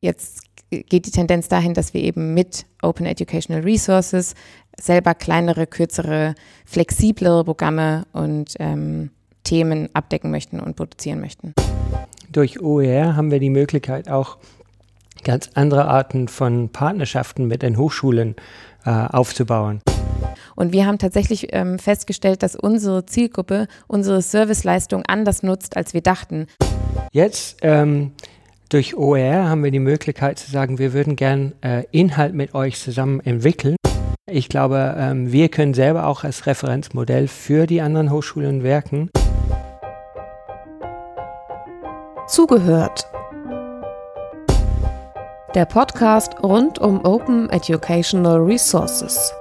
jetzt geht die Tendenz dahin, dass wir eben mit Open Educational Resources selber kleinere, kürzere, flexiblere Programme und ähm, Themen abdecken möchten und produzieren möchten. Durch OER haben wir die Möglichkeit auch ganz andere Arten von Partnerschaften mit den Hochschulen äh, aufzubauen. Und wir haben tatsächlich ähm, festgestellt, dass unsere Zielgruppe unsere Serviceleistung anders nutzt, als wir dachten. Jetzt ähm, durch OER haben wir die Möglichkeit zu sagen, wir würden gern äh, Inhalt mit euch zusammen entwickeln. Ich glaube, ähm, wir können selber auch als Referenzmodell für die anderen Hochschulen wirken. Zugehört. Der Podcast rund um Open Educational Resources.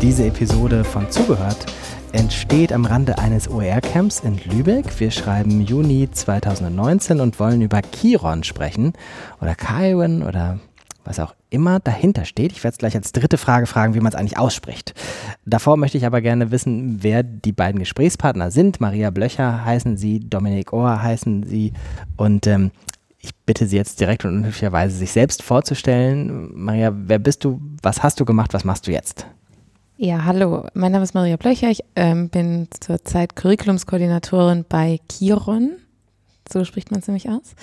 Diese Episode von Zugehört entsteht am Rande eines OER-Camps in Lübeck. Wir schreiben Juni 2019 und wollen über Chiron sprechen oder Chiron oder was auch immer dahinter steht. Ich werde es gleich als dritte Frage fragen, wie man es eigentlich ausspricht. Davor möchte ich aber gerne wissen, wer die beiden Gesprächspartner sind. Maria Blöcher heißen sie, Dominik Ohr heißen sie und ähm, ich bitte Sie jetzt direkt und unhöflicherweise sich selbst vorzustellen. Maria, wer bist du? Was hast du gemacht? Was machst du jetzt? Ja, hallo, mein Name ist Maria Blöcher. Ich ähm, bin zurzeit Curriculumskoordinatorin bei Chiron so spricht man es nämlich aus.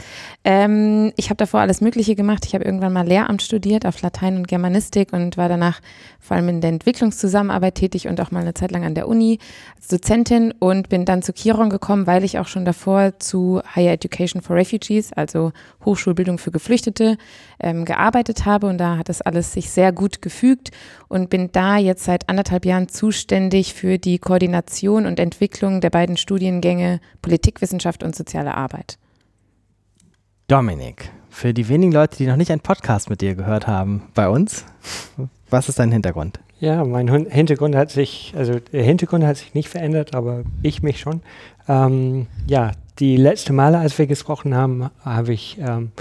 Ähm, ich habe davor alles Mögliche gemacht. Ich habe irgendwann mal Lehramt studiert auf Latein und Germanistik und war danach vor allem in der Entwicklungszusammenarbeit tätig und auch mal eine Zeit lang an der Uni als Dozentin und bin dann zu Chiron gekommen, weil ich auch schon davor zu Higher Education for Refugees, also Hochschulbildung für Geflüchtete, ähm, gearbeitet habe und da hat das alles sich sehr gut gefügt und bin da jetzt seit anderthalb Jahren zuständig für die Koordination und Entwicklung der beiden Studiengänge Politikwissenschaft und soziale Arbeit. Dominik, für die wenigen Leute, die noch nicht einen Podcast mit dir gehört haben, bei uns, was ist dein Hintergrund? Ja, mein Hintergrund hat sich, also der Hintergrund hat sich nicht verändert, aber ich mich schon. Ähm, ja, die letzte Male, als wir gesprochen haben, habe ich ähm,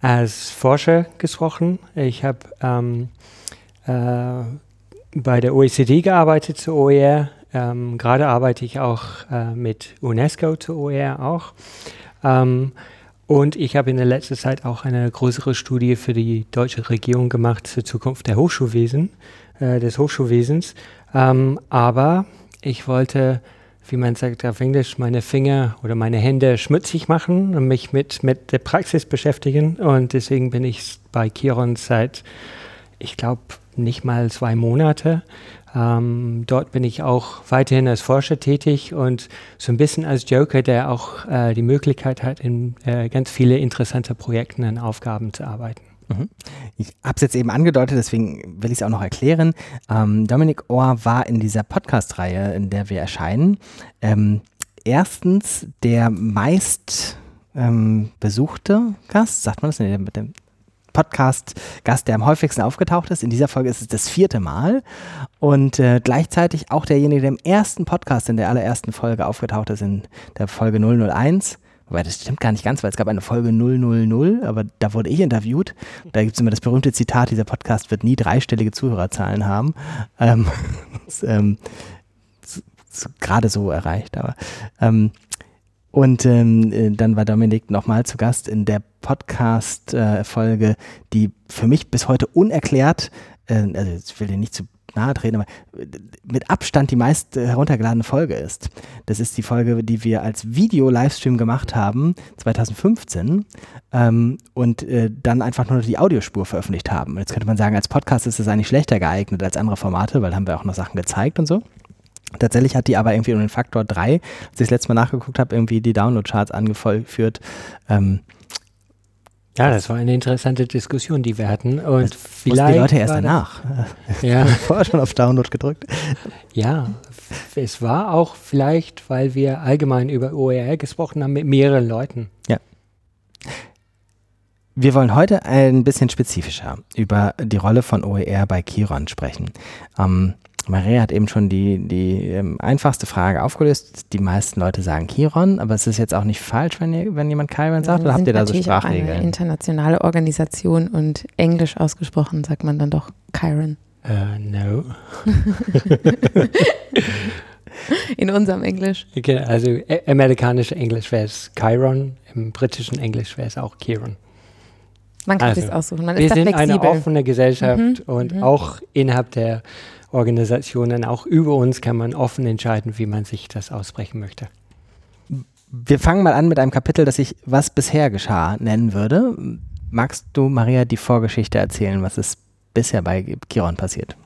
als Forscher gesprochen. Ich habe ähm, äh, bei der OECD gearbeitet zu OER. Ähm, Gerade arbeite ich auch äh, mit UNESCO zu OER auch. Ähm, und ich habe in der letzten Zeit auch eine größere Studie für die deutsche Regierung gemacht zur Zukunft der Hochschulwesen, äh, des Hochschulwesens. Ähm, aber ich wollte, wie man sagt auf Englisch, meine Finger oder meine Hände schmutzig machen und mich mit, mit der Praxis beschäftigen. Und deswegen bin ich bei Chiron seit, ich glaube, nicht mal zwei Monate. Ähm, dort bin ich auch weiterhin als Forscher tätig und so ein bisschen als Joker, der auch äh, die Möglichkeit hat, in äh, ganz viele interessante Projekten und Aufgaben zu arbeiten. Mhm. Ich habe es jetzt eben angedeutet, deswegen will ich es auch noch erklären. Ähm, Dominik Ohr war in dieser Podcast-Reihe, in der wir erscheinen, ähm, erstens der meist ähm, besuchte Gast, sagt man das, nee, mit dem Podcast-Gast, der am häufigsten aufgetaucht ist. In dieser Folge ist es das vierte Mal und äh, gleichzeitig auch derjenige, der im ersten Podcast in der allerersten Folge aufgetaucht ist, in der Folge 001. Wobei, das stimmt gar nicht ganz, weil es gab eine Folge 000, aber da wurde ich interviewt. Da gibt es immer das berühmte Zitat, dieser Podcast wird nie dreistellige Zuhörerzahlen haben. Ähm, ähm, gerade so erreicht, aber ähm, und ähm, äh, dann war Dominik nochmal zu Gast in der Podcast-Folge, äh, die für mich bis heute unerklärt, äh, also ich will dir nicht zu nahe treten, aber äh, mit Abstand die meist heruntergeladene Folge ist. Das ist die Folge, die wir als Video-Livestream gemacht haben, 2015, ähm, und äh, dann einfach nur die Audiospur veröffentlicht haben. Jetzt könnte man sagen, als Podcast ist es eigentlich schlechter geeignet als andere Formate, weil haben wir auch noch Sachen gezeigt und so. Tatsächlich hat die aber irgendwie um den Faktor 3, als ich das letzte Mal nachgeguckt habe, irgendwie die Download-Charts angeführt. Ähm, ja, das war eine interessante Diskussion, die wir hatten. Und vielleicht die Leute erst danach. Ja. Vorher schon auf Download gedrückt. Ja, es war auch vielleicht, weil wir allgemein über OER gesprochen haben mit mehreren Leuten. Ja. Wir wollen heute ein bisschen spezifischer über die Rolle von OER bei Chiron sprechen. Ähm, Maria hat eben schon die, die ähm, einfachste Frage aufgelöst. Die meisten Leute sagen Chiron, aber es ist jetzt auch nicht falsch, wenn, ihr, wenn jemand Chiron sagt, oder habt ihr da so Sprachregeln? Eine internationale Organisation und englisch ausgesprochen sagt man dann doch Chiron. Uh, no. In unserem Englisch. Okay, also äh, amerikanische Englisch wäre es Chiron, im britischen Englisch wäre es auch Chiron. Man kann Also, sich aussuchen. Man Wir ist sind flexibel. eine offene Gesellschaft Mhm, und mhm. auch innerhalb der Organisationen, auch über uns kann man offen entscheiden, wie man sich das aussprechen möchte. Wir fangen mal an mit einem Kapitel, das ich Was bisher geschah nennen würde. Magst du, Maria, die Vorgeschichte erzählen, was ist bisher bei Chiron passiert?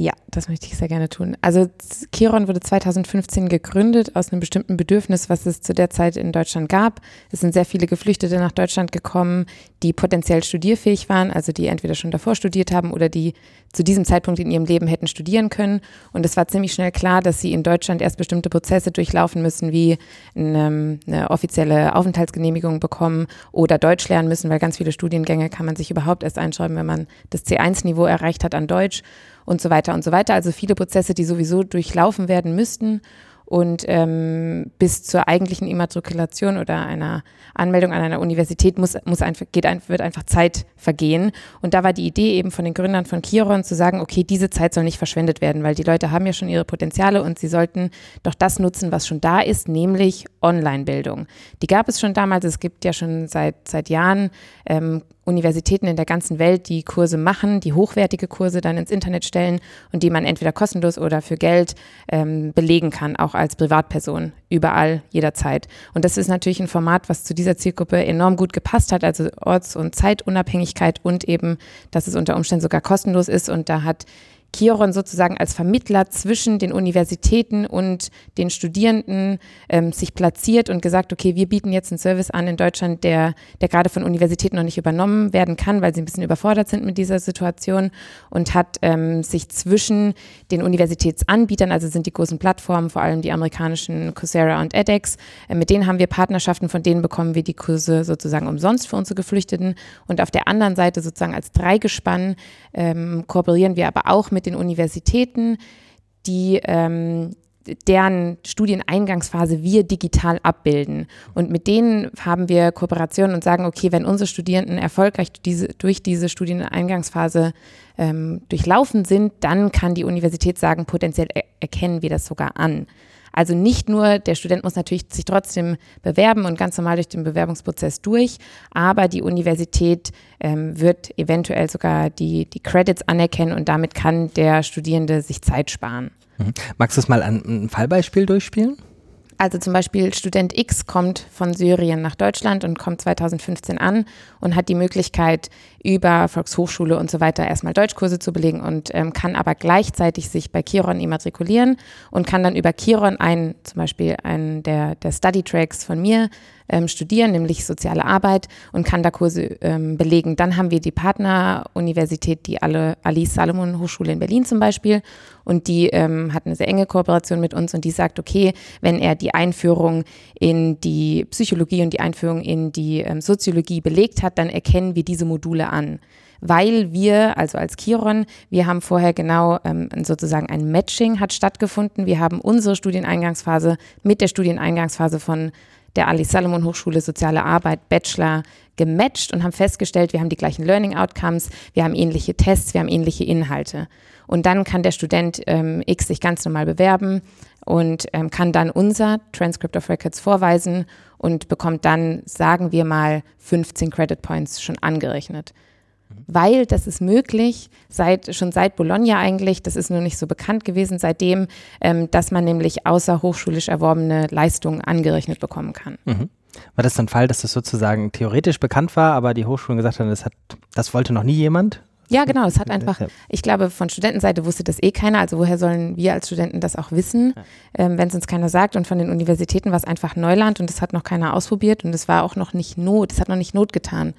Ja, das möchte ich sehr gerne tun. Also Chiron wurde 2015 gegründet aus einem bestimmten Bedürfnis, was es zu der Zeit in Deutschland gab. Es sind sehr viele Geflüchtete nach Deutschland gekommen, die potenziell studierfähig waren, also die entweder schon davor studiert haben oder die zu diesem Zeitpunkt in ihrem Leben hätten studieren können. Und es war ziemlich schnell klar, dass sie in Deutschland erst bestimmte Prozesse durchlaufen müssen, wie eine, eine offizielle Aufenthaltsgenehmigung bekommen oder Deutsch lernen müssen, weil ganz viele Studiengänge kann man sich überhaupt erst einschreiben, wenn man das C1-Niveau erreicht hat an Deutsch und so weiter und so weiter. Also viele Prozesse, die sowieso durchlaufen werden müssten. Und ähm, bis zur eigentlichen Immatrikulation oder einer Anmeldung an einer Universität muss, muss einfach, geht ein, wird einfach Zeit vergehen. Und da war die Idee eben von den Gründern von Chiron zu sagen, okay, diese Zeit soll nicht verschwendet werden, weil die Leute haben ja schon ihre Potenziale und sie sollten doch das nutzen, was schon da ist, nämlich Online-Bildung. Die gab es schon damals, es gibt ja schon seit, seit Jahren ähm, Universitäten in der ganzen Welt, die Kurse machen, die hochwertige Kurse dann ins Internet stellen und die man entweder kostenlos oder für Geld ähm, belegen kann, auch als Privatperson, überall, jederzeit. Und das ist natürlich ein Format, was zu dieser Zielgruppe enorm gut gepasst hat, also Orts- und Zeitunabhängigkeit und eben, dass es unter Umständen sogar kostenlos ist. Und da hat Chiron sozusagen als Vermittler zwischen den Universitäten und den Studierenden ähm, sich platziert und gesagt, okay, wir bieten jetzt einen Service an in Deutschland, der, der gerade von Universitäten noch nicht übernommen werden kann, weil sie ein bisschen überfordert sind mit dieser Situation und hat ähm, sich zwischen den Universitätsanbietern, also sind die großen Plattformen, vor allem die amerikanischen Coursera und edX, äh, mit denen haben wir Partnerschaften, von denen bekommen wir die Kurse sozusagen umsonst für unsere Geflüchteten. Und auf der anderen Seite sozusagen als Dreigespann ähm, kooperieren wir aber auch mit den Universitäten, die ähm, deren Studieneingangsphase wir digital abbilden. Und mit denen haben wir Kooperationen und sagen, okay, wenn unsere Studierenden erfolgreich diese, durch diese Studieneingangsphase ähm, durchlaufen sind, dann kann die Universität sagen, potenziell er erkennen wir das sogar an. Also nicht nur, der Student muss natürlich sich trotzdem bewerben und ganz normal durch den Bewerbungsprozess durch, aber die Universität ähm, wird eventuell sogar die, die Credits anerkennen und damit kann der Studierende sich Zeit sparen. Mhm. Magst du es mal an ein Fallbeispiel durchspielen? Also zum Beispiel Student X kommt von Syrien nach Deutschland und kommt 2015 an und hat die Möglichkeit, über Volkshochschule und so weiter erstmal Deutschkurse zu belegen und ähm, kann aber gleichzeitig sich bei Chiron immatrikulieren und kann dann über Chiron einen, zum Beispiel einen der, der Study Tracks von mir ähm, studieren, nämlich soziale Arbeit und kann da Kurse ähm, belegen. Dann haben wir die Partneruniversität, die Alice Salomon Hochschule in Berlin zum Beispiel und die ähm, hat eine sehr enge Kooperation mit uns und die sagt, okay, wenn er die Einführung in die Psychologie und die Einführung in die ähm, Soziologie belegt hat, dann erkennen wir diese Module an. Weil wir, also als Chiron, wir haben vorher genau ähm, sozusagen ein Matching hat stattgefunden. Wir haben unsere Studieneingangsphase mit der Studieneingangsphase von der Ali Salomon Hochschule Soziale Arbeit Bachelor gematcht und haben festgestellt, wir haben die gleichen Learning Outcomes, wir haben ähnliche Tests, wir haben ähnliche Inhalte. Und dann kann der Student ähm, X sich ganz normal bewerben und ähm, kann dann unser Transcript of Records vorweisen und bekommt dann, sagen wir mal, 15 Credit Points schon angerechnet. Weil das ist möglich, seit, schon seit Bologna eigentlich, das ist nur nicht so bekannt gewesen, seitdem, ähm, dass man nämlich außerhochschulisch erworbene Leistungen angerechnet bekommen kann. Mhm. War das ein Fall, dass das sozusagen theoretisch bekannt war, aber die Hochschulen gesagt haben, das, hat, das wollte noch nie jemand? Ja, genau. Es hat einfach, ich glaube, von Studentenseite wusste das eh keiner. Also woher sollen wir als Studenten das auch wissen, ähm, wenn es uns keiner sagt? Und von den Universitäten war es einfach Neuland und das hat noch keiner ausprobiert und es war auch noch nicht Not, es hat noch nicht Not getan.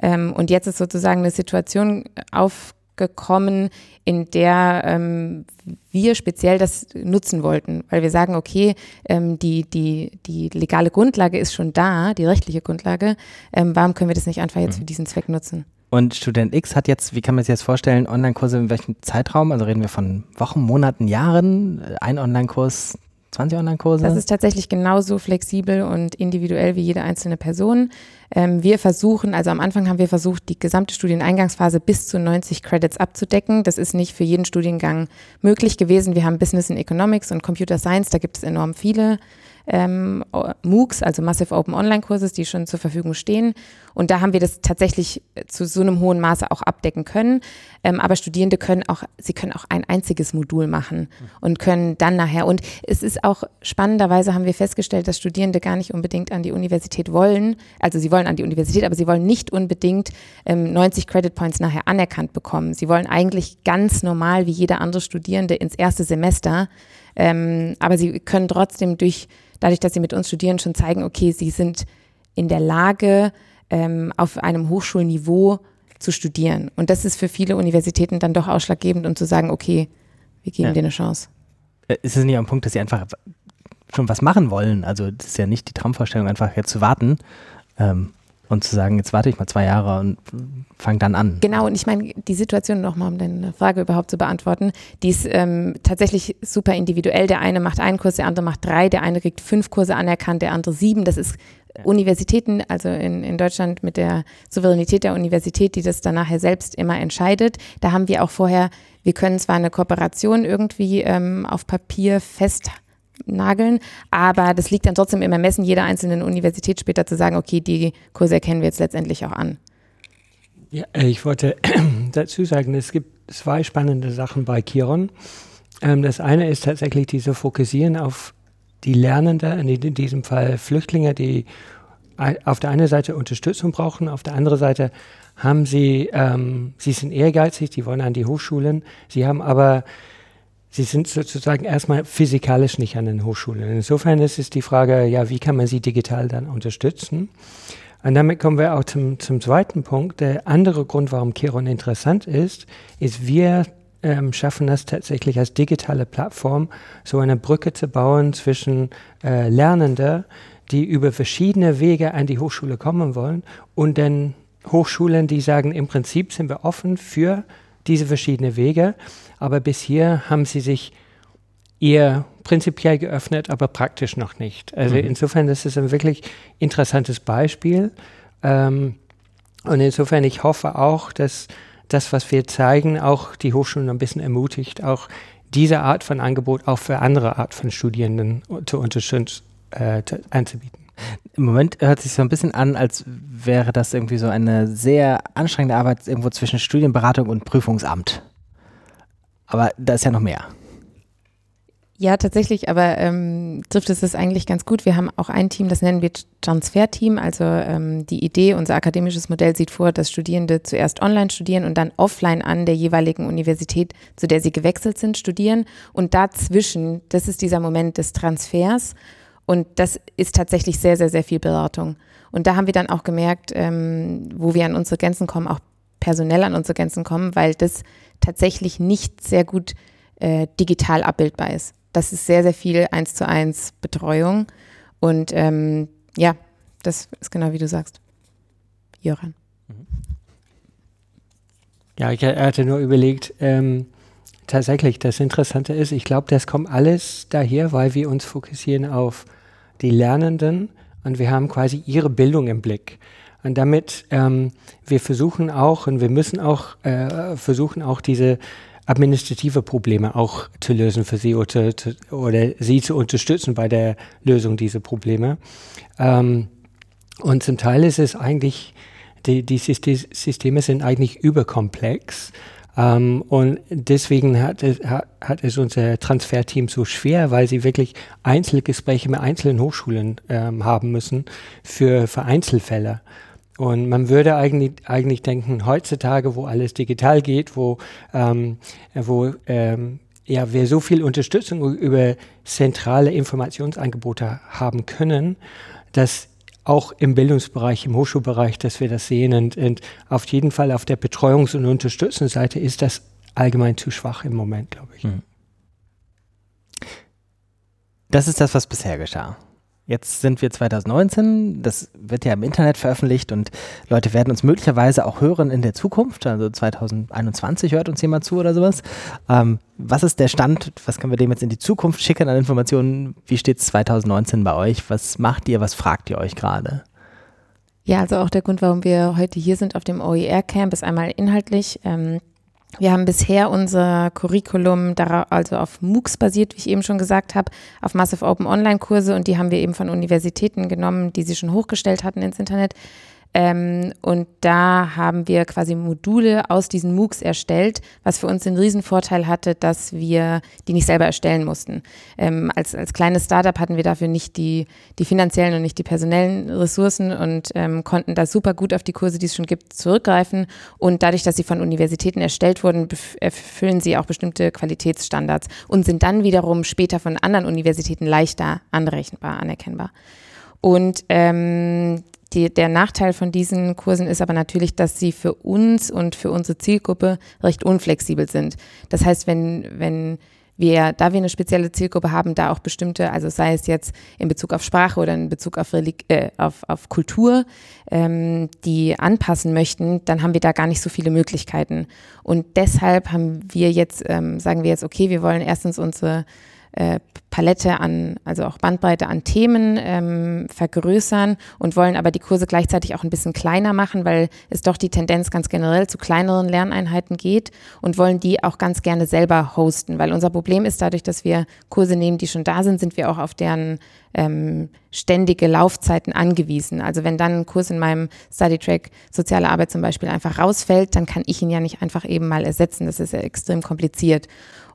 Ähm, und jetzt ist sozusagen eine Situation aufgekommen, in der ähm, wir speziell das nutzen wollten, weil wir sagen, okay, ähm, die, die, die legale Grundlage ist schon da, die rechtliche Grundlage, ähm, warum können wir das nicht einfach jetzt für diesen Zweck nutzen? Und Student X hat jetzt, wie kann man sich das vorstellen, Online-Kurse in welchem Zeitraum? Also reden wir von Wochen, Monaten, Jahren? Ein Online-Kurs 20 Online-Kurse? Das ist tatsächlich genauso flexibel und individuell wie jede einzelne Person. Ähm, wir versuchen, also am Anfang haben wir versucht, die gesamte Studieneingangsphase bis zu 90 Credits abzudecken. Das ist nicht für jeden Studiengang möglich gewesen. Wir haben Business in Economics und Computer Science, da gibt es enorm viele ähm, MOOCs, also Massive Open Online Kurses, die schon zur Verfügung stehen. Und da haben wir das tatsächlich zu so einem hohen Maße auch abdecken können. Ähm, aber Studierende können auch, sie können auch ein einziges Modul machen und können dann nachher. Und es ist auch spannenderweise haben wir festgestellt, dass Studierende gar nicht unbedingt an die Universität wollen. Also sie wollen an die Universität, aber sie wollen nicht unbedingt ähm, 90 Credit Points nachher anerkannt bekommen. Sie wollen eigentlich ganz normal wie jeder andere Studierende ins erste Semester. Ähm, aber sie können trotzdem durch dadurch, dass sie mit uns studieren, schon zeigen, okay, sie sind in der Lage, ähm, auf einem Hochschulniveau zu studieren. Und das ist für viele Universitäten dann doch ausschlaggebend, um zu sagen, okay, wir geben ja. dir eine Chance. Äh, ist es nicht am Punkt, dass sie einfach schon was machen wollen? Also das ist ja nicht die Traumvorstellung, einfach jetzt zu warten, ähm, und zu sagen, jetzt warte ich mal zwei Jahre und fange dann an. Genau, und ich meine, die Situation nochmal, um deine Frage überhaupt zu beantworten, die ist ähm, tatsächlich super individuell. Der eine macht einen Kurs, der andere macht drei, der eine kriegt fünf Kurse anerkannt, der andere sieben. Das ist Universitäten, also in, in Deutschland mit der Souveränität der Universität, die das dann nachher selbst immer entscheidet. Da haben wir auch vorher, wir können zwar eine Kooperation irgendwie ähm, auf Papier festhalten, nageln. Aber das liegt dann trotzdem im Ermessen jeder einzelnen Universität später zu sagen, okay, die Kurse erkennen wir jetzt letztendlich auch an. Ja, äh, ich wollte dazu sagen, es gibt zwei spannende Sachen bei Kiron. Ähm, das eine ist tatsächlich diese Fokussieren auf die Lernenden, in diesem Fall Flüchtlinge, die auf der einen Seite Unterstützung brauchen, auf der anderen Seite haben sie, ähm, sie sind ehrgeizig, die wollen an die Hochschulen, sie haben aber Sie sind sozusagen erstmal physikalisch nicht an den Hochschulen. Insofern ist es die Frage, ja, wie kann man sie digital dann unterstützen? Und damit kommen wir auch zum, zum zweiten Punkt. Der andere Grund, warum Kiron interessant ist, ist, wir ähm, schaffen das tatsächlich als digitale Plattform, so eine Brücke zu bauen zwischen äh, Lernenden, die über verschiedene Wege an die Hochschule kommen wollen, und den Hochschulen, die sagen, im Prinzip sind wir offen für diese verschiedenen Wege. Aber bis hier haben sie sich eher prinzipiell geöffnet, aber praktisch noch nicht. Also mhm. insofern ist es ein wirklich interessantes Beispiel. Ähm, und insofern, ich hoffe auch, dass das, was wir zeigen, auch die Hochschulen ein bisschen ermutigt, auch diese Art von Angebot auch für andere Art von Studierenden zu unterstützen, äh, anzubieten. Im Moment hört sich so ein bisschen an, als wäre das irgendwie so eine sehr anstrengende Arbeit irgendwo zwischen Studienberatung und Prüfungsamt. Aber da ist ja noch mehr. Ja, tatsächlich, aber ähm, trifft es das eigentlich ganz gut. Wir haben auch ein Team, das nennen wir Transfer-Team. Also ähm, die Idee, unser akademisches Modell sieht vor, dass Studierende zuerst online studieren und dann offline an der jeweiligen Universität, zu der sie gewechselt sind, studieren. Und dazwischen, das ist dieser Moment des Transfers. Und das ist tatsächlich sehr, sehr, sehr viel Beratung. Und da haben wir dann auch gemerkt, ähm, wo wir an unsere Grenzen kommen, auch personell an unsere Grenzen kommen, weil das tatsächlich nicht sehr gut äh, digital abbildbar ist. Das ist sehr, sehr viel eins zu eins Betreuung. Und ähm, ja, das ist genau wie du sagst. Joran. Ja, ich hatte nur überlegt, ähm, tatsächlich, das Interessante ist, ich glaube, das kommt alles daher, weil wir uns fokussieren auf die Lernenden und wir haben quasi ihre Bildung im Blick. Und damit ähm, wir versuchen auch und wir müssen auch äh, versuchen auch diese administrative Probleme auch zu lösen für sie oder, zu, oder sie zu unterstützen bei der Lösung dieser Probleme. Ähm, und zum Teil ist es eigentlich, die, die Systeme sind eigentlich überkomplex. Ähm, und deswegen hat es, hat, hat es unser Transferteam so schwer, weil sie wirklich Einzelgespräche mit einzelnen Hochschulen ähm, haben müssen für, für Einzelfälle. Und man würde eigentlich, eigentlich denken, heutzutage, wo alles digital geht, wo, ähm, wo ähm, ja, wir so viel Unterstützung über zentrale Informationsangebote haben können, dass auch im Bildungsbereich, im Hochschulbereich, dass wir das sehen. Und, und auf jeden Fall auf der Betreuungs- und Unterstützungsseite ist das allgemein zu schwach im Moment, glaube ich. Hm. Das ist das, was bisher geschah. Jetzt sind wir 2019, das wird ja im Internet veröffentlicht und Leute werden uns möglicherweise auch hören in der Zukunft, also 2021 hört uns jemand zu oder sowas. Ähm, was ist der Stand, was können wir dem jetzt in die Zukunft schicken an Informationen? Wie steht es 2019 bei euch? Was macht ihr, was fragt ihr euch gerade? Ja, also auch der Grund, warum wir heute hier sind auf dem OER Camp, ist einmal inhaltlich. Ähm, wir haben bisher unser Curriculum also auf MOOCs basiert, wie ich eben schon gesagt habe, auf Massive Open Online Kurse und die haben wir eben von Universitäten genommen, die sie schon hochgestellt hatten ins Internet. Ähm, und da haben wir quasi Module aus diesen MOOCs erstellt, was für uns den Riesenvorteil hatte, dass wir die nicht selber erstellen mussten. Ähm, als, als kleines Startup hatten wir dafür nicht die, die finanziellen und nicht die personellen Ressourcen und ähm, konnten da super gut auf die Kurse, die es schon gibt, zurückgreifen. Und dadurch, dass sie von Universitäten erstellt wurden, erfüllen sie auch bestimmte Qualitätsstandards und sind dann wiederum später von anderen Universitäten leichter anrechenbar, anerkennbar. Und ähm, die, der Nachteil von diesen Kursen ist aber natürlich, dass sie für uns und für unsere Zielgruppe recht unflexibel sind. Das heißt, wenn, wenn wir, da wir eine spezielle Zielgruppe haben, da auch bestimmte, also sei es jetzt in Bezug auf Sprache oder in Bezug auf, Relig äh, auf, auf Kultur, ähm, die anpassen möchten, dann haben wir da gar nicht so viele Möglichkeiten. Und deshalb haben wir jetzt, ähm, sagen wir jetzt, okay, wir wollen erstens unsere äh, Palette an, also auch Bandbreite an Themen ähm, vergrößern und wollen aber die Kurse gleichzeitig auch ein bisschen kleiner machen, weil es doch die Tendenz ganz generell zu kleineren Lerneinheiten geht und wollen die auch ganz gerne selber hosten, weil unser Problem ist dadurch, dass wir Kurse nehmen, die schon da sind, sind wir auch auf deren ähm, ständige Laufzeiten angewiesen. Also wenn dann ein Kurs in meinem Study Track Soziale Arbeit zum Beispiel einfach rausfällt, dann kann ich ihn ja nicht einfach eben mal ersetzen. Das ist ja extrem kompliziert.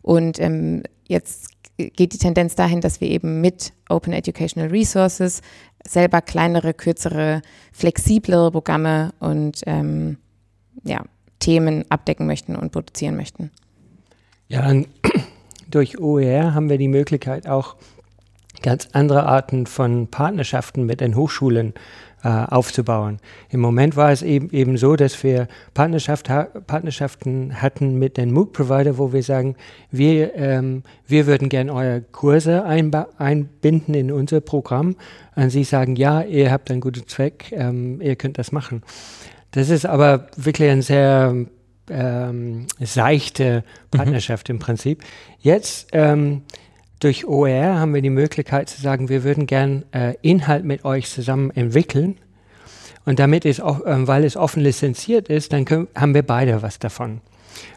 Und ähm, jetzt geht die Tendenz dahin, dass wir eben mit Open Educational Resources selber kleinere, kürzere, flexiblere Programme und ähm, ja, Themen abdecken möchten und produzieren möchten. Ja, durch OER haben wir die Möglichkeit auch ganz andere Arten von Partnerschaften mit den Hochschulen äh, aufzubauen. Im Moment war es eben, eben so, dass wir Partnerschaft ha Partnerschaften hatten mit den MOOC-Provider, wo wir sagen, wir, ähm, wir würden gerne eure Kurse einbinden in unser Programm. Und sie sagen, ja, ihr habt einen guten Zweck, ähm, ihr könnt das machen. Das ist aber wirklich ein sehr ähm, seichte mhm. Partnerschaft mhm. im Prinzip. Jetzt ähm, durch OER haben wir die Möglichkeit zu sagen, wir würden gern äh, Inhalt mit euch zusammen entwickeln. Und damit ist auch, ähm, weil es offen lizenziert ist, dann können, haben wir beide was davon.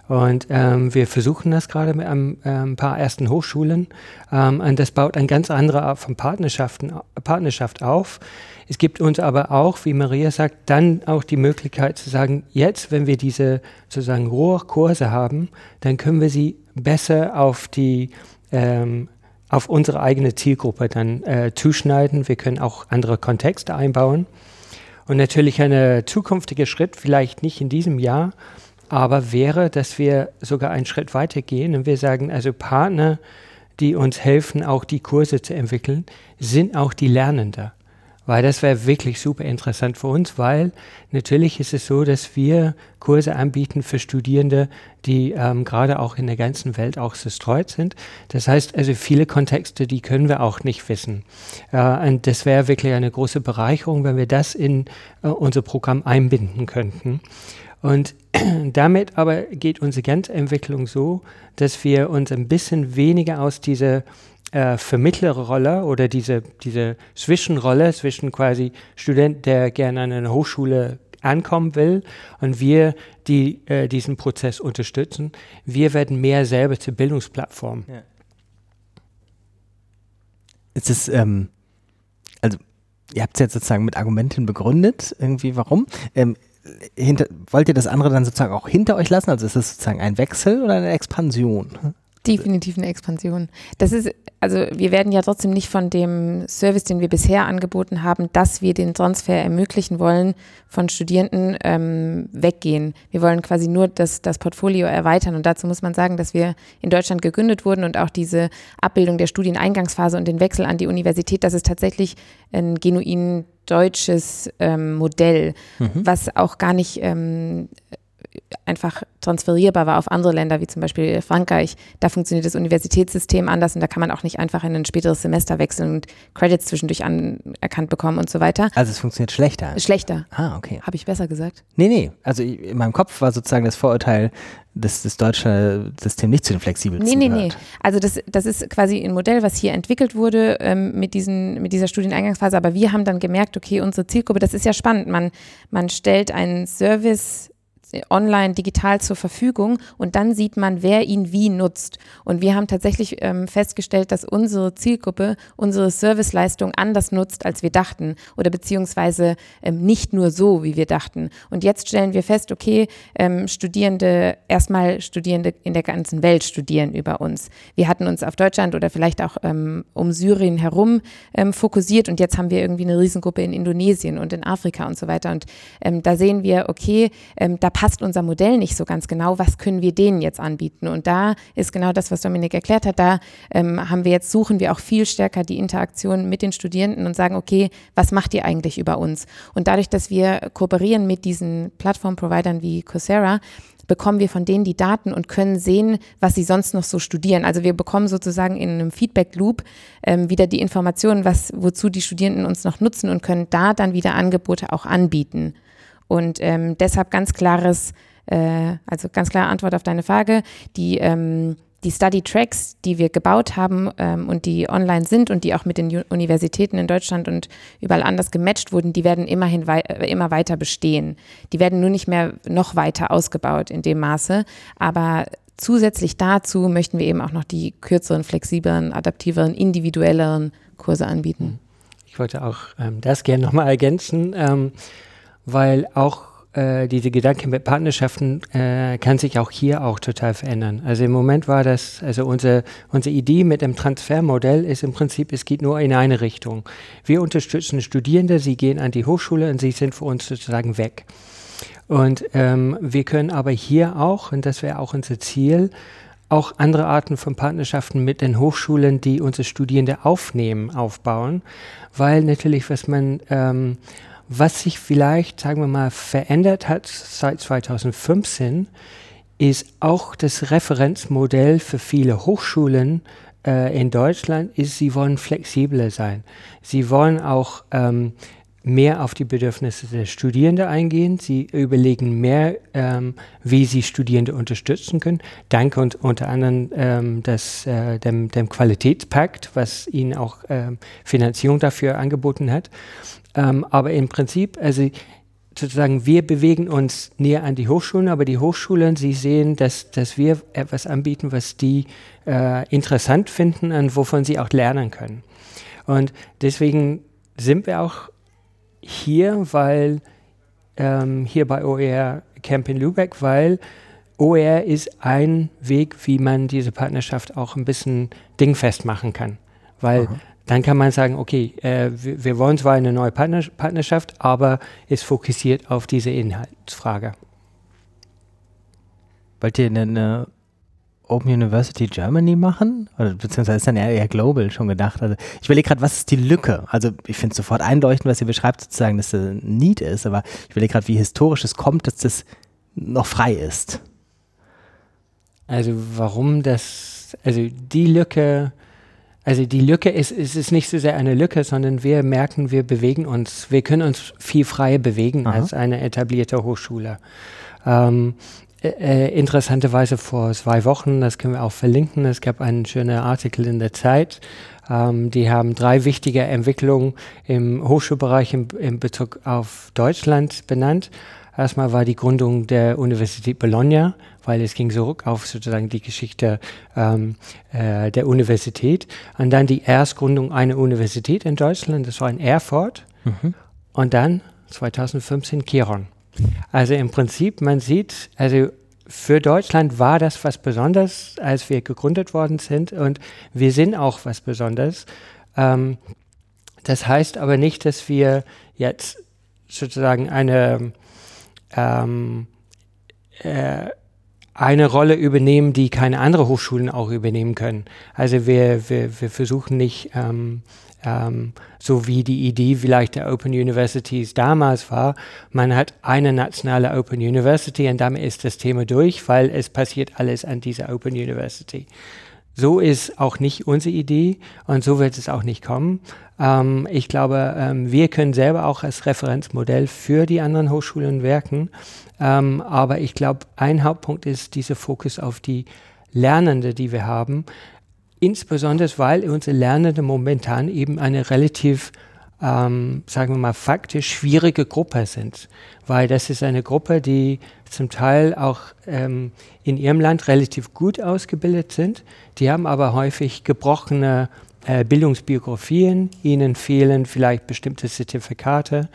Und ähm, wir versuchen das gerade mit einem, äh, ein paar ersten Hochschulen. Ähm, und das baut eine ganz andere Art von Partnerschaften, Partnerschaft auf. Es gibt uns aber auch, wie Maria sagt, dann auch die Möglichkeit zu sagen, jetzt, wenn wir diese sozusagen Rohrkurse haben, dann können wir sie besser auf die ähm, auf unsere eigene Zielgruppe dann äh, zuschneiden. Wir können auch andere Kontexte einbauen. Und natürlich ein zukünftiger Schritt, vielleicht nicht in diesem Jahr, aber wäre, dass wir sogar einen Schritt weiter gehen und wir sagen, also Partner, die uns helfen, auch die Kurse zu entwickeln, sind auch die Lernende weil das wäre wirklich super interessant für uns, weil natürlich ist es so, dass wir Kurse anbieten für Studierende, die ähm, gerade auch in der ganzen Welt auch zerstreut sind. Das heißt also viele Kontexte, die können wir auch nicht wissen. Äh, und das wäre wirklich eine große Bereicherung, wenn wir das in äh, unser Programm einbinden könnten. Und damit aber geht unsere Ganzentwicklung so, dass wir uns ein bisschen weniger aus dieser äh, Vermittlerrolle oder diese, diese Zwischenrolle zwischen quasi Student, der gerne an einer Hochschule ankommen will und wir, die äh, diesen Prozess unterstützen, wir werden mehr selber zur Bildungsplattform. Ja. Es ist, ähm, also ihr habt es jetzt sozusagen mit Argumenten begründet, irgendwie warum. Ähm, hinter, wollt ihr das andere dann sozusagen auch hinter euch lassen? Also ist es sozusagen ein Wechsel oder eine Expansion? Definitiv eine Expansion. Das ist, also wir werden ja trotzdem nicht von dem Service, den wir bisher angeboten haben, dass wir den Transfer ermöglichen wollen, von Studierenden ähm, weggehen. Wir wollen quasi nur das, das Portfolio erweitern. Und dazu muss man sagen, dass wir in Deutschland gegründet wurden und auch diese Abbildung der Studieneingangsphase und den Wechsel an die Universität, das ist tatsächlich ein genuin deutsches ähm, Modell, mhm. was auch gar nicht ähm, einfach transferierbar war auf andere Länder, wie zum Beispiel Frankreich. Da funktioniert das Universitätssystem anders und da kann man auch nicht einfach in ein späteres Semester wechseln und Credits zwischendurch anerkannt bekommen und so weiter. Also es funktioniert schlechter. Schlechter. Ah, okay. Habe ich besser gesagt? Nee, nee. Also in meinem Kopf war sozusagen das Vorurteil, dass das deutsche System nicht zu den flexibelsten Nee, nee, gehört. nee. Also das, das ist quasi ein Modell, was hier entwickelt wurde ähm, mit, diesen, mit dieser Studieneingangsphase. Aber wir haben dann gemerkt, okay, unsere Zielgruppe, das ist ja spannend. Man, man stellt einen Service online digital zur Verfügung und dann sieht man, wer ihn wie nutzt. Und wir haben tatsächlich ähm, festgestellt, dass unsere Zielgruppe unsere Serviceleistung anders nutzt, als wir dachten oder beziehungsweise ähm, nicht nur so, wie wir dachten. Und jetzt stellen wir fest, okay, ähm, Studierende, erstmal Studierende in der ganzen Welt studieren über uns. Wir hatten uns auf Deutschland oder vielleicht auch ähm, um Syrien herum ähm, fokussiert und jetzt haben wir irgendwie eine Riesengruppe in Indonesien und in Afrika und so weiter. Und ähm, da sehen wir, okay, da passt unser Modell nicht so ganz genau, was können wir denen jetzt anbieten? Und da ist genau das, was Dominik erklärt hat, da ähm, haben wir jetzt, suchen wir auch viel stärker die Interaktion mit den Studierenden und sagen, okay, was macht ihr eigentlich über uns? Und dadurch, dass wir kooperieren mit diesen Plattform-Providern wie Coursera, bekommen wir von denen die Daten und können sehen, was sie sonst noch so studieren. Also wir bekommen sozusagen in einem Feedback-Loop ähm, wieder die Informationen, was, wozu die Studierenden uns noch nutzen und können da dann wieder Angebote auch anbieten. Und ähm, deshalb ganz klares, äh, also ganz klare Antwort auf deine Frage, die ähm, die Study Tracks, die wir gebaut haben ähm, und die online sind und die auch mit den Universitäten in Deutschland und überall anders gematcht wurden, die werden immerhin wei äh, immer weiter bestehen. Die werden nur nicht mehr noch weiter ausgebaut in dem Maße, aber zusätzlich dazu möchten wir eben auch noch die kürzeren, flexibleren, adaptiveren, individuelleren Kurse anbieten. Ich wollte auch ähm, das gerne nochmal ergänzen, ähm, weil auch äh, diese Gedanke mit Partnerschaften äh, kann sich auch hier auch total verändern. Also im Moment war das, also unsere, unsere Idee mit dem Transfermodell ist im Prinzip, es geht nur in eine Richtung. Wir unterstützen Studierende, sie gehen an die Hochschule und sie sind für uns sozusagen weg. Und ähm, wir können aber hier auch, und das wäre auch unser Ziel, auch andere Arten von Partnerschaften mit den Hochschulen, die unsere Studierende aufnehmen, aufbauen, weil natürlich, was man, ähm, was sich vielleicht, sagen wir mal, verändert hat seit 2015, ist auch das Referenzmodell für viele Hochschulen äh, in Deutschland, ist, sie wollen flexibler sein. Sie wollen auch ähm, mehr auf die Bedürfnisse der Studierenden eingehen. Sie überlegen mehr, ähm, wie sie Studierende unterstützen können. Dank und unter anderem ähm, das, äh, dem, dem Qualitätspakt, was ihnen auch ähm, Finanzierung dafür angeboten hat. Ähm, aber im Prinzip, also sozusagen, wir bewegen uns näher an die Hochschulen, aber die Hochschulen, sie sehen, dass, dass wir etwas anbieten, was die äh, interessant finden und wovon sie auch lernen können. Und deswegen sind wir auch hier, weil ähm, hier bei OER Camp in Lübeck, weil OER ist ein Weg, wie man diese Partnerschaft auch ein bisschen dingfest machen kann. Weil dann kann man sagen, okay, äh, wir, wir wollen zwar eine neue Partner Partnerschaft, aber es fokussiert auf diese Inhaltsfrage. Wollt ihr eine, Open University Germany machen? Oder beziehungsweise ist dann eher, eher global schon gedacht. Also ich überlege gerade, was ist die Lücke? Also ich finde es sofort einleuchtend, was ihr beschreibt, sozusagen, dass das ein Need ist, aber ich überlege gerade, wie historisch es kommt, dass das noch frei ist. Also warum das, also die Lücke, also die Lücke ist, es ist nicht so sehr eine Lücke, sondern wir merken, wir bewegen uns, wir können uns viel freier bewegen Aha. als eine etablierte Hochschule. Ähm, äh, äh, interessanterweise vor zwei Wochen, das können wir auch verlinken, es gab einen schönen Artikel in der Zeit, ähm, die haben drei wichtige Entwicklungen im Hochschulbereich im, im Bezug auf Deutschland benannt. Erstmal war die Gründung der Universität Bologna, weil es ging zurück auf sozusagen die Geschichte ähm, äh, der Universität. Und dann die Erstgründung einer Universität in Deutschland, das war in Erfurt. Und dann 2015 Chiron. Also im Prinzip, man sieht, also für Deutschland war das was Besonderes, als wir gegründet worden sind. Und wir sind auch was Besonderes. Ähm, das heißt aber nicht, dass wir jetzt sozusagen eine ähm, äh, eine Rolle übernehmen, die keine andere Hochschulen auch übernehmen können. Also wir, wir, wir versuchen nicht, ähm, ähm, so wie die Idee vielleicht der Open Universities damals war, man hat eine nationale Open University und damit ist das Thema durch, weil es passiert alles an dieser Open University. So ist auch nicht unsere Idee und so wird es auch nicht kommen. Ähm, ich glaube, ähm, wir können selber auch als Referenzmodell für die anderen Hochschulen wirken. Ähm, aber ich glaube, ein Hauptpunkt ist dieser Fokus auf die Lernende, die wir haben. Insbesondere, weil unsere Lernende momentan eben eine relativ ähm, sagen wir mal, faktisch schwierige Gruppe sind. Weil das ist eine Gruppe, die zum Teil auch ähm, in ihrem Land relativ gut ausgebildet sind. Die haben aber häufig gebrochene äh, Bildungsbiografien. Ihnen fehlen vielleicht bestimmte Zertifikate.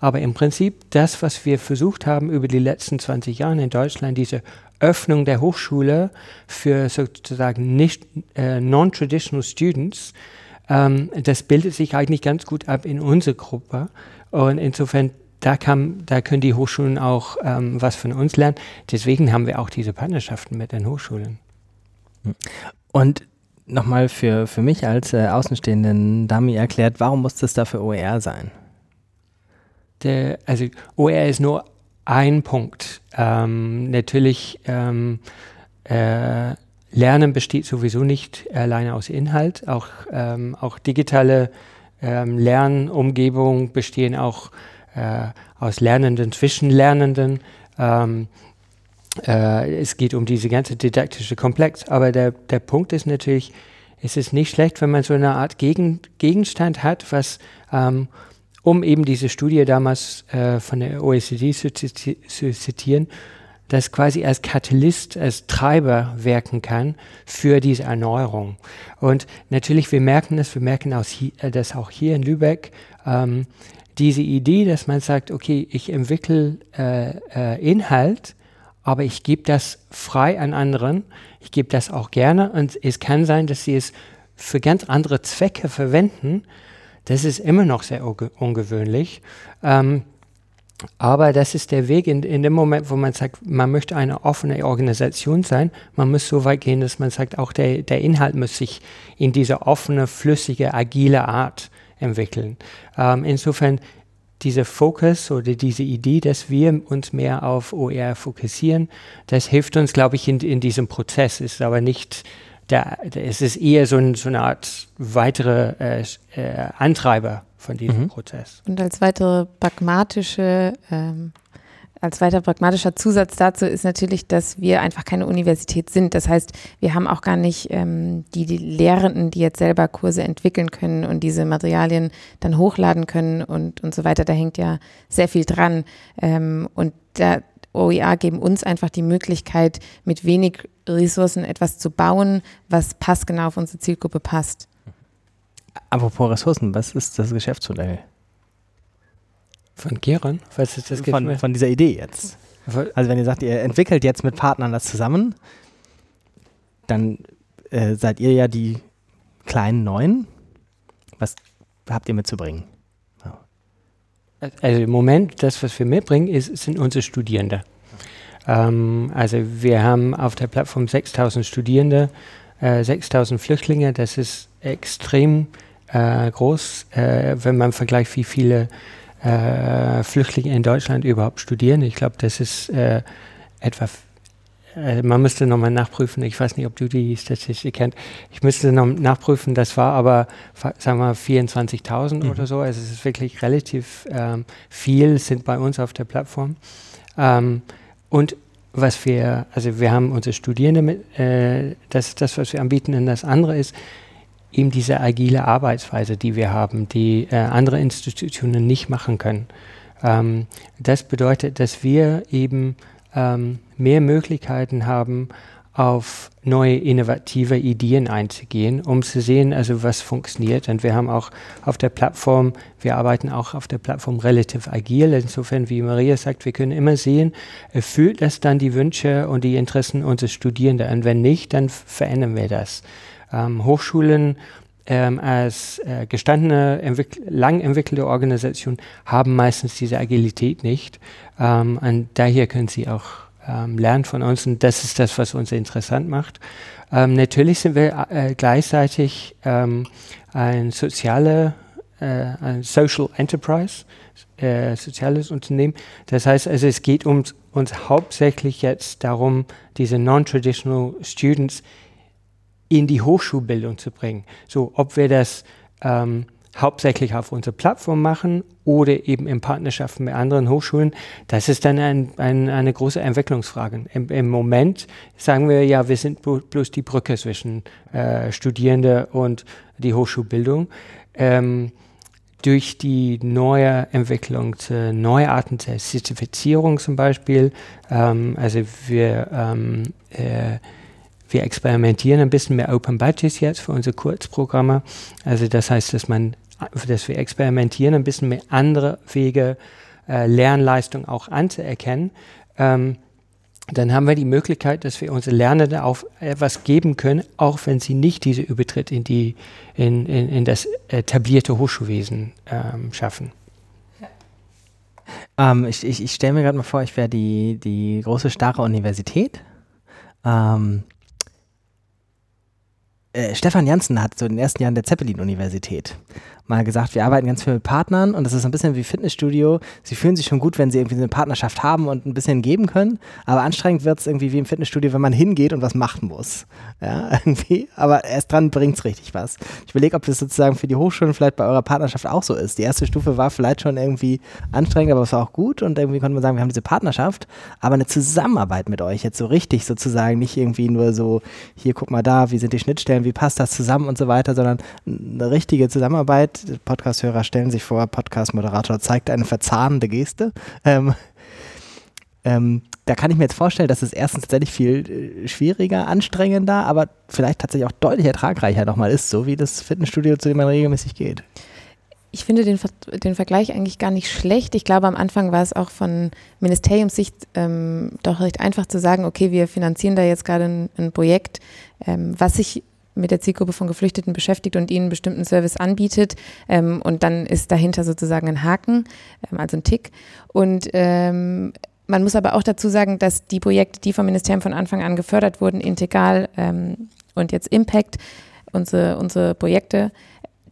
Aber im Prinzip das, was wir versucht haben über die letzten 20 Jahre in Deutschland, diese Öffnung der Hochschule für sozusagen nicht äh, non-traditional Students, ähm, das bildet sich eigentlich ganz gut ab in unserer Gruppe. Und insofern, da, kann, da können die Hochschulen auch ähm, was von uns lernen. Deswegen haben wir auch diese Partnerschaften mit den Hochschulen. Und nochmal für, für mich als äh, außenstehenden Dummy erklärt, warum muss das dafür OER sein? Der, also OER ist nur ein Punkt. Ähm, natürlich ähm, äh, Lernen besteht sowieso nicht alleine aus Inhalt. Auch, ähm, auch digitale ähm, Lernumgebungen bestehen auch äh, aus Lernenden zwischen Lernenden. Ähm, äh, es geht um diese ganze didaktische Komplex. Aber der, der Punkt ist natürlich, es ist nicht schlecht, wenn man so eine Art Gegen, Gegenstand hat, was ähm, um eben diese Studie damals äh, von der OECD zu, zu zitieren, das quasi als Katalyst, als Treiber wirken kann für diese Erneuerung. Und natürlich, wir merken das, wir merken äh, das auch hier in Lübeck, ähm, diese Idee, dass man sagt, okay, ich entwickle äh, äh, Inhalt, aber ich gebe das frei an anderen, ich gebe das auch gerne und es kann sein, dass sie es für ganz andere Zwecke verwenden. Das ist immer noch sehr ungewöhnlich. Ähm, aber das ist der Weg in, in dem Moment, wo man sagt, man möchte eine offene Organisation sein. Man muss so weit gehen, dass man sagt, auch der, der Inhalt muss sich in diese offene, flüssige, agile Art entwickeln. Ähm, insofern dieser Fokus oder diese Idee, dass wir uns mehr auf OER fokussieren, das hilft uns, glaube ich, in, in diesem Prozess. Ist aber nicht, der, es ist eher so, ein, so eine Art weitere äh, äh, Antreiber von diesem mhm. Prozess. Und als weitere pragmatische ähm, als weiter pragmatischer Zusatz dazu ist natürlich, dass wir einfach keine Universität sind. Das heißt, wir haben auch gar nicht ähm, die, die, Lehrenden, die jetzt selber Kurse entwickeln können und diese Materialien dann hochladen können und, und so weiter. Da hängt ja sehr viel dran. Ähm, und der OER geben uns einfach die Möglichkeit, mit wenig Ressourcen etwas zu bauen, was passgenau auf unsere Zielgruppe passt. Apropos Ressourcen, was ist das Geschäftsmodell? Von Geron? Was ist das von, von dieser Idee jetzt. Also wenn ihr sagt, ihr entwickelt jetzt mit Partnern das zusammen, dann äh, seid ihr ja die kleinen Neuen. Was habt ihr mitzubringen? Also im Moment, das, was wir mitbringen, ist, sind unsere Studierende. Ähm, also wir haben auf der Plattform 6000 Studierende, äh, 6000 Flüchtlinge. Das ist extrem äh, groß, äh, wenn man vergleicht, wie viele äh, Flüchtlinge in Deutschland überhaupt studieren. Ich glaube, das ist äh, etwa, äh, man müsste nochmal nachprüfen, ich weiß nicht, ob du die Statistik kennst, ich müsste noch nachprüfen, das war aber, sagen wir 24.000 mhm. oder so, also es ist wirklich relativ ähm, viel, sind bei uns auf der Plattform. Ähm, und was wir, also wir haben unsere Studierende mit, äh, das ist das, was wir anbieten, und das andere ist, eben diese agile Arbeitsweise, die wir haben, die äh, andere Institutionen nicht machen können. Ähm, das bedeutet, dass wir eben ähm, mehr Möglichkeiten haben, auf neue innovative Ideen einzugehen, um zu sehen, also was funktioniert. Und wir haben auch auf der Plattform, wir arbeiten auch auf der Plattform relativ agil. Insofern, wie Maria sagt, wir können immer sehen, erfüllt das dann die Wünsche und die Interessen unserer Studierenden. Und wenn nicht, dann verändern wir das. Ähm, Hochschulen ähm, als äh, gestandene, entwick lang entwickelte Organisation haben meistens diese Agilität nicht. Ähm, und daher können sie auch ähm, lernt von uns und das ist das, was uns interessant macht. Ähm, natürlich sind wir äh, gleichzeitig ähm, ein soziale, äh, ein Social Enterprise, äh, soziales Unternehmen. Das heißt also, es geht um, uns hauptsächlich jetzt darum, diese non-traditional Students in die Hochschulbildung zu bringen. So, ob wir das ähm, hauptsächlich auf unserer Plattform machen oder eben in Partnerschaften mit anderen Hochschulen, das ist dann ein, ein, eine große Entwicklungsfrage. Im, Im, Moment sagen wir ja, wir sind bloß die Brücke zwischen äh, Studierende und die Hochschulbildung. Ähm, durch die neue Entwicklung neue Arten der Zertifizierung zum Beispiel, ähm, also wir ähm, äh, wir experimentieren ein bisschen mit Open Badges jetzt für unsere Kurzprogramme. Also das heißt, dass man dass wir experimentieren, ein bisschen mehr andere Wege, äh, Lernleistung auch anzuerkennen. Ähm, dann haben wir die Möglichkeit, dass wir unsere Lernenden auch etwas geben können, auch wenn sie nicht diese Übertritt in, die, in, in, in das etablierte Hochschulwesen ähm, schaffen. Ähm, ich ich, ich stelle mir gerade mal vor, ich wäre die, die große, starre Universität. Ähm, äh, Stefan Janssen hat so in den ersten Jahren der Zeppelin-Universität mal gesagt, wir arbeiten ganz viel mit Partnern und das ist ein bisschen wie Fitnessstudio. Sie fühlen sich schon gut, wenn sie irgendwie eine Partnerschaft haben und ein bisschen geben können, aber anstrengend wird es irgendwie wie im Fitnessstudio, wenn man hingeht und was machen muss. Ja, irgendwie. Aber erst dran bringt es richtig was. Ich überlege, ob das sozusagen für die Hochschulen vielleicht bei eurer Partnerschaft auch so ist. Die erste Stufe war vielleicht schon irgendwie anstrengend, aber es war auch gut und irgendwie konnte man sagen, wir haben diese Partnerschaft, aber eine Zusammenarbeit mit euch jetzt so richtig sozusagen, nicht irgendwie nur so, hier guck mal da, wie sind die Schnittstellen, wie passt das zusammen und so weiter, sondern eine richtige Zusammenarbeit Podcast-Hörer stellen sich vor, Podcast-Moderator zeigt eine verzahnende Geste. Ähm, ähm, da kann ich mir jetzt vorstellen, dass es erstens tatsächlich viel äh, schwieriger, anstrengender, aber vielleicht tatsächlich auch deutlich ertragreicher nochmal ist, so wie das Fitnessstudio, zu dem man regelmäßig geht. Ich finde den, den Vergleich eigentlich gar nicht schlecht. Ich glaube, am Anfang war es auch von Ministeriumssicht ähm, doch recht einfach zu sagen, okay, wir finanzieren da jetzt gerade ein, ein Projekt, ähm, was sich mit der Zielgruppe von Geflüchteten beschäftigt und ihnen einen bestimmten Service anbietet. Ähm, und dann ist dahinter sozusagen ein Haken, ähm, also ein Tick. Und ähm, man muss aber auch dazu sagen, dass die Projekte, die vom Ministerium von Anfang an gefördert wurden, Integral ähm, und jetzt Impact, unsere, unsere Projekte,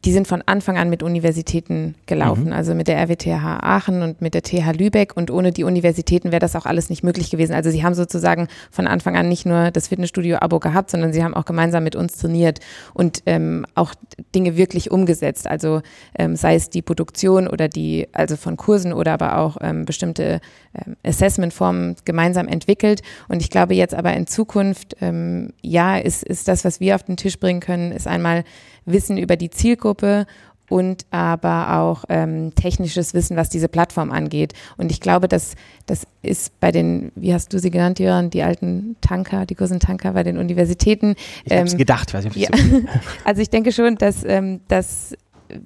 die sind von Anfang an mit Universitäten gelaufen, mhm. also mit der RWTH Aachen und mit der TH Lübeck und ohne die Universitäten wäre das auch alles nicht möglich gewesen. Also sie haben sozusagen von Anfang an nicht nur das Fitnessstudio-Abo gehabt, sondern sie haben auch gemeinsam mit uns trainiert und ähm, auch Dinge wirklich umgesetzt. Also ähm, sei es die Produktion oder die, also von Kursen oder aber auch ähm, bestimmte ähm, Assessment-Formen gemeinsam entwickelt. Und ich glaube jetzt aber in Zukunft, ähm, ja, ist, ist das, was wir auf den Tisch bringen können, ist einmal Wissen über die Zielgruppe und aber auch ähm, technisches Wissen, was diese Plattform angeht. Und ich glaube, dass das ist bei den, wie hast du sie genannt, Jörn, die alten Tanker, die großen Tanker bei den Universitäten. Ich ähm, habe gedacht, weiß nicht, ja. Also ich denke schon, dass, ähm, dass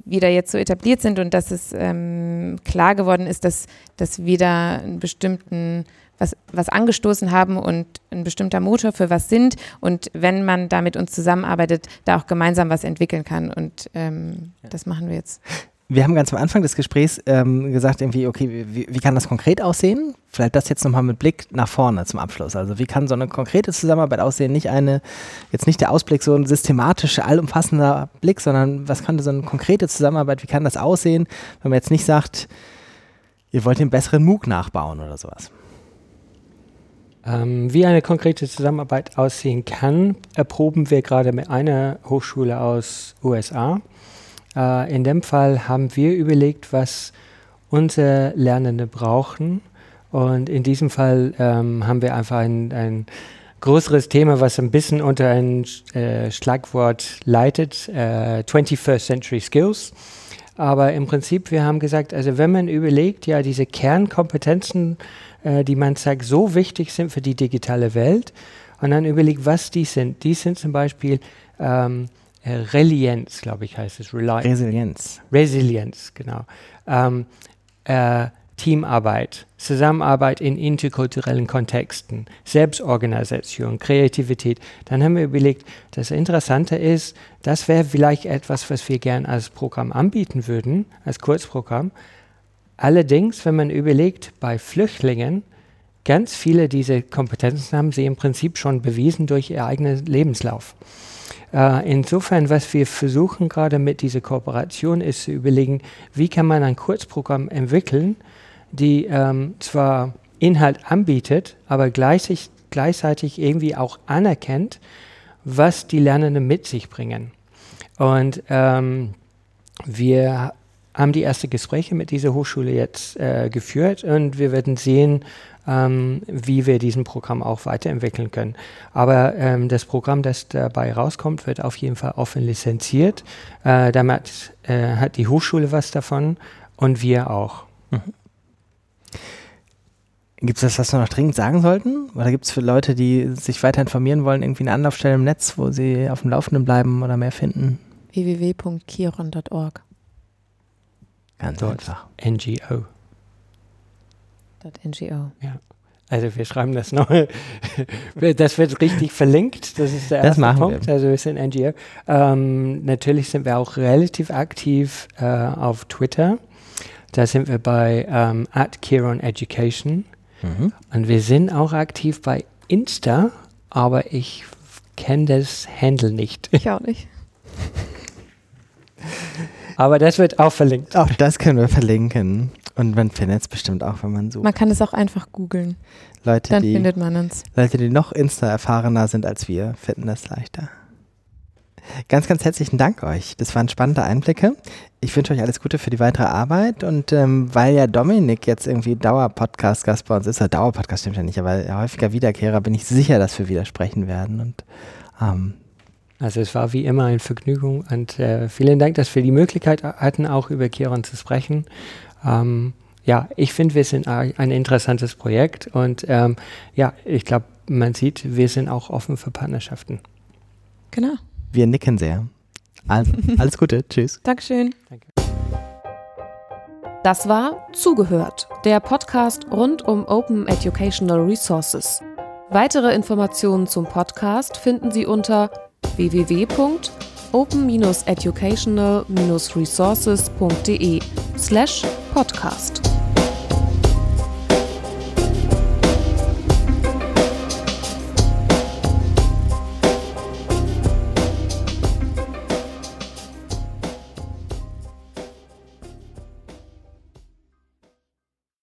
wir da jetzt so etabliert sind und dass es ähm, klar geworden ist, dass, dass wir da einen bestimmten was, was angestoßen haben und ein bestimmter Motor für was sind und wenn man da mit uns zusammenarbeitet, da auch gemeinsam was entwickeln kann und ähm, ja. das machen wir jetzt. Wir haben ganz am Anfang des Gesprächs ähm, gesagt, irgendwie, okay, wie, wie, kann das konkret aussehen? Vielleicht das jetzt nochmal mit Blick nach vorne zum Abschluss. Also wie kann so eine konkrete Zusammenarbeit aussehen? Nicht eine, jetzt nicht der Ausblick, so ein systematischer, allumfassender Blick, sondern was könnte so eine konkrete Zusammenarbeit, wie kann das aussehen, wenn man jetzt nicht sagt, ihr wollt den besseren MOOC nachbauen oder sowas? Ähm, wie eine konkrete Zusammenarbeit aussehen kann, erproben wir gerade mit einer Hochschule aus USA. Äh, in dem Fall haben wir überlegt, was unsere Lernende brauchen. Und in diesem Fall ähm, haben wir einfach ein, ein, größeres Thema, was ein bisschen unter ein äh, Schlagwort leitet, äh, 21st Century Skills. Aber im Prinzip, wir haben gesagt, also wenn man überlegt, ja, diese Kernkompetenzen, äh, die man sagt, so wichtig sind für die digitale Welt. Und dann überlegt, was die sind. Die sind zum Beispiel ähm, äh, Relienz, glaube ich, heißt es. Reli Resilienz. Resilienz, genau. Ähm, äh, Teamarbeit, Zusammenarbeit in interkulturellen Kontexten, Selbstorganisation, Kreativität. Dann haben wir überlegt, das Interessante ist, das wäre vielleicht etwas, was wir gern als Programm anbieten würden, als Kurzprogramm. Allerdings, wenn man überlegt, bei Flüchtlingen ganz viele dieser Kompetenzen haben sie im Prinzip schon bewiesen durch ihr eigenen Lebenslauf. Äh, insofern, was wir versuchen gerade mit dieser Kooperation ist zu überlegen, wie kann man ein Kurzprogramm entwickeln, die ähm, zwar Inhalt anbietet, aber gleichzeitig, gleichzeitig irgendwie auch anerkennt, was die Lernenden mit sich bringen. Und ähm, wir haben die ersten Gespräche mit dieser Hochschule jetzt äh, geführt und wir werden sehen, ähm, wie wir diesen Programm auch weiterentwickeln können. Aber ähm, das Programm, das dabei rauskommt, wird auf jeden Fall offen lizenziert. Äh, damit äh, hat die Hochschule was davon und wir auch. Mhm. Gibt es das, was wir noch dringend sagen sollten? Oder gibt es für Leute, die sich weiter informieren wollen, irgendwie eine Anlaufstelle im Netz, wo sie auf dem Laufenden bleiben oder mehr finden? www.kiron.org. Ganz Dort einfach. NGO. NGO. Ja. Also wir schreiben das noch. das wird richtig verlinkt. Das ist der erste das machen Punkt. Wir. Also wir sind NGO. Ähm, natürlich sind wir auch relativ aktiv äh, auf Twitter. Da sind wir bei ähm, at Kiron Education. Mhm. Und wir sind auch aktiv bei Insta, aber ich kenne das Handle nicht. Ich auch nicht. aber das wird auch verlinkt. Auch das können wir verlinken. Und man findet es bestimmt auch, wenn man sucht. Man kann es auch einfach googeln. Leute, Dann die, findet man uns. Leute, die noch Insta-erfahrener sind als wir, finden es leichter. Ganz, ganz herzlichen Dank euch. Das waren spannende Einblicke. Ich wünsche euch alles Gute für die weitere Arbeit. Und ähm, weil ja Dominik jetzt irgendwie Dauer-Podcast-Gast bei uns ist, oder Dauer-Podcast stimmt ja nicht, aber häufiger Wiederkehrer, bin ich sicher, dass wir widersprechen werden. Und ähm, also es war wie immer ein Vergnügen und äh, vielen Dank, dass wir die Möglichkeit hatten, auch über Kiron zu sprechen. Ähm, ja, ich finde, wir sind ein interessantes Projekt und ähm, ja, ich glaube, man sieht, wir sind auch offen für Partnerschaften. Genau. Wir nicken sehr. Also, alles Gute. Tschüss. Dankeschön. Danke. Das war Zugehört, der Podcast rund um Open Educational Resources. Weitere Informationen zum Podcast finden Sie unter www.open-educational-resources.de slash podcast.